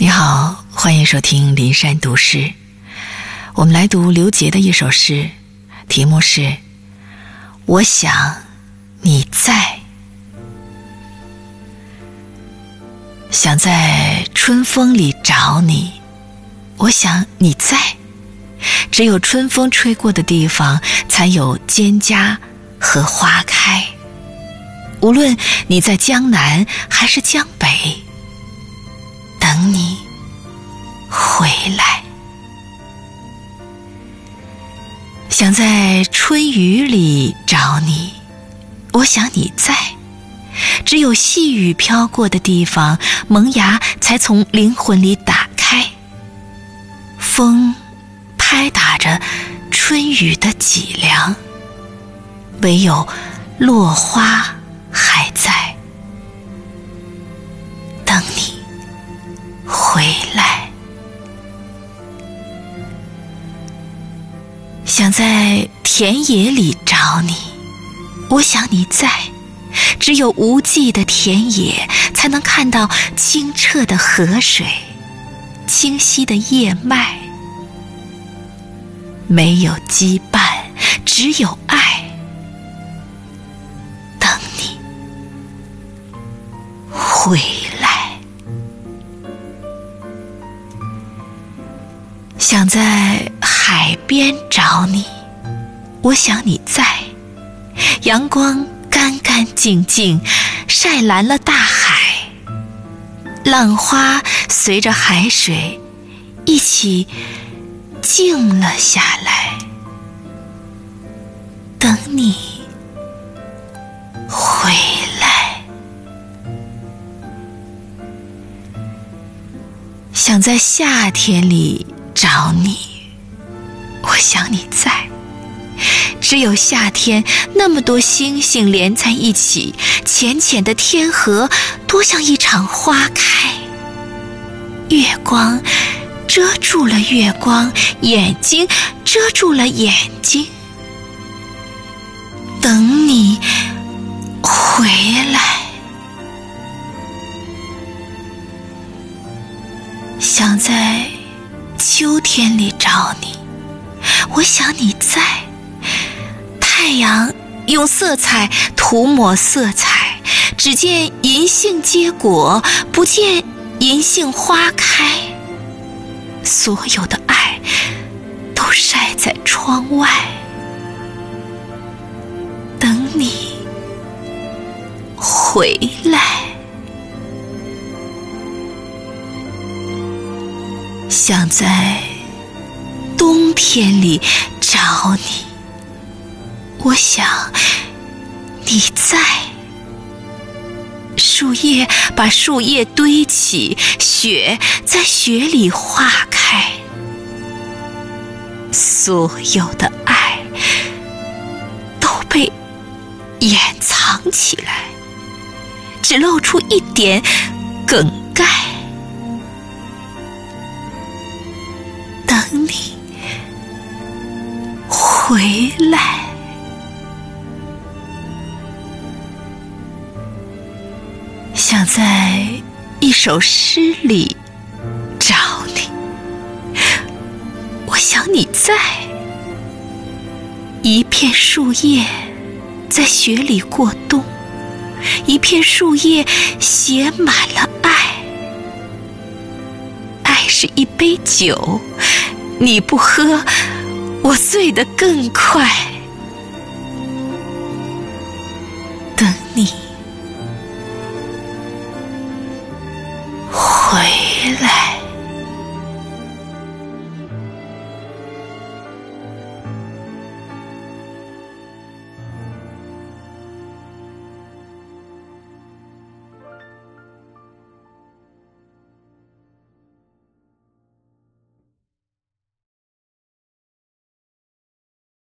你好，欢迎收听林山读诗。我们来读刘杰的一首诗，题目是《我想你在》。想在春风里找你，我想你在。只有春风吹过的地方，才有蒹葭和花开。无论你在江南还是江北。等你回来，想在春雨里找你，我想你在。只有细雨飘过的地方，萌芽才从灵魂里打开。风拍打着春雨的脊梁，唯有落花回来，想在田野里找你，我想你在。只有无际的田野，才能看到清澈的河水，清晰的叶脉。没有羁绊，只有爱。等你回来。想在海边找你，我想你在。阳光干干净净，晒蓝了大海。浪花随着海水一起静了下来，等你回来。想在夏天里。找你，我想你在。只有夏天，那么多星星连在一起，浅浅的天河多像一场花开。月光遮住了月光，眼睛遮住了眼睛。等你回来，想在。秋天里找你，我想你在。太阳用色彩涂抹色彩，只见银杏结果，不见银杏花开。所有的爱都晒在窗外，等你回来。想在冬天里找你，我想你在。树叶把树叶堆起，雪在雪里化开。所有的爱都被掩藏起来，只露出一点梗概。回来，想在一首诗里找你。我想你在，一片树叶在雪里过冬，一片树叶写满了爱。爱是一杯酒，你不喝。我醉得更快，等你。